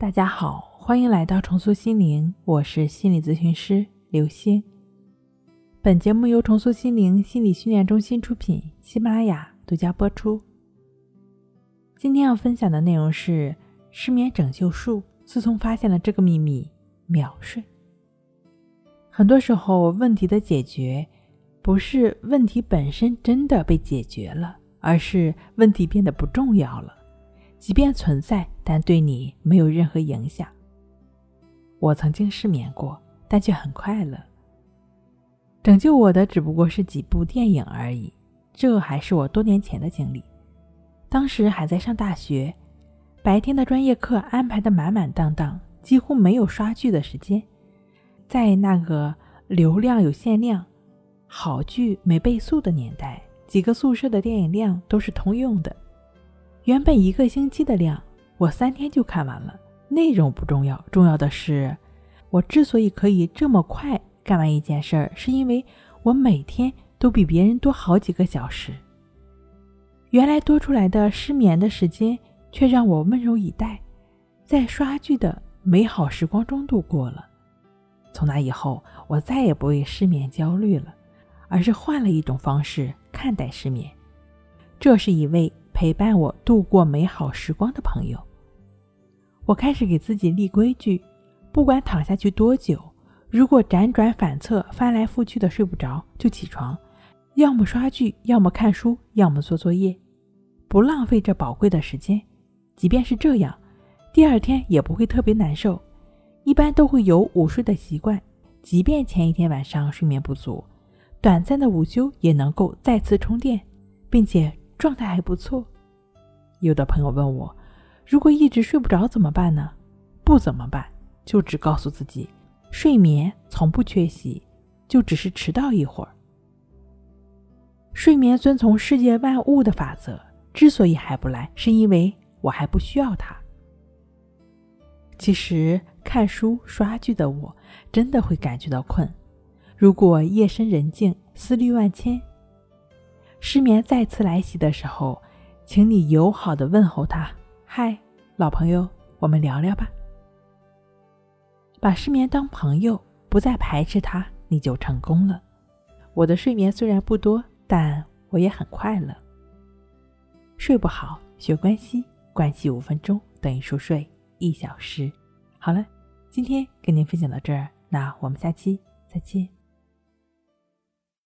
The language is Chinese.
大家好，欢迎来到重塑心灵，我是心理咨询师刘星。本节目由重塑心灵心理训练中心出品，喜马拉雅独家播出。今天要分享的内容是失眠拯救术。自从发现了这个秘密，秒睡。很多时候，问题的解决不是问题本身真的被解决了，而是问题变得不重要了。即便存在，但对你没有任何影响。我曾经失眠过，但却很快乐。拯救我的只不过是几部电影而已。这还是我多年前的经历，当时还在上大学，白天的专业课安排的满满当当，几乎没有刷剧的时间。在那个流量有限量、好剧没倍速的年代，几个宿舍的电影量都是通用的。原本一个星期的量，我三天就看完了。内容不重要，重要的是，我之所以可以这么快干完一件事儿，是因为我每天都比别人多好几个小时。原来多出来的失眠的时间，却让我温柔以待，在刷剧的美好时光中度过了。从那以后，我再也不为失眠焦虑了，而是换了一种方式看待失眠。这是一位。陪伴我度过美好时光的朋友，我开始给自己立规矩：不管躺下去多久，如果辗转反侧、翻来覆去的睡不着，就起床，要么刷剧，要么看书，要么做作业，不浪费这宝贵的时间。即便是这样，第二天也不会特别难受，一般都会有午睡的习惯。即便前一天晚上睡眠不足，短暂的午休也能够再次充电，并且。状态还不错。有的朋友问我，如果一直睡不着怎么办呢？不怎么办，就只告诉自己，睡眠从不缺席，就只是迟到一会儿。睡眠遵从世界万物的法则，之所以还不来，是因为我还不需要它。其实看书刷剧的我，真的会感觉到困。如果夜深人静，思虑万千。失眠再次来袭的时候，请你友好的问候他：“嗨，老朋友，我们聊聊吧。”把失眠当朋友，不再排斥它，你就成功了。我的睡眠虽然不多，但我也很快乐。睡不好，学关系，关系五分钟等于熟睡一小时。好了，今天跟您分享到这儿，那我们下期再见。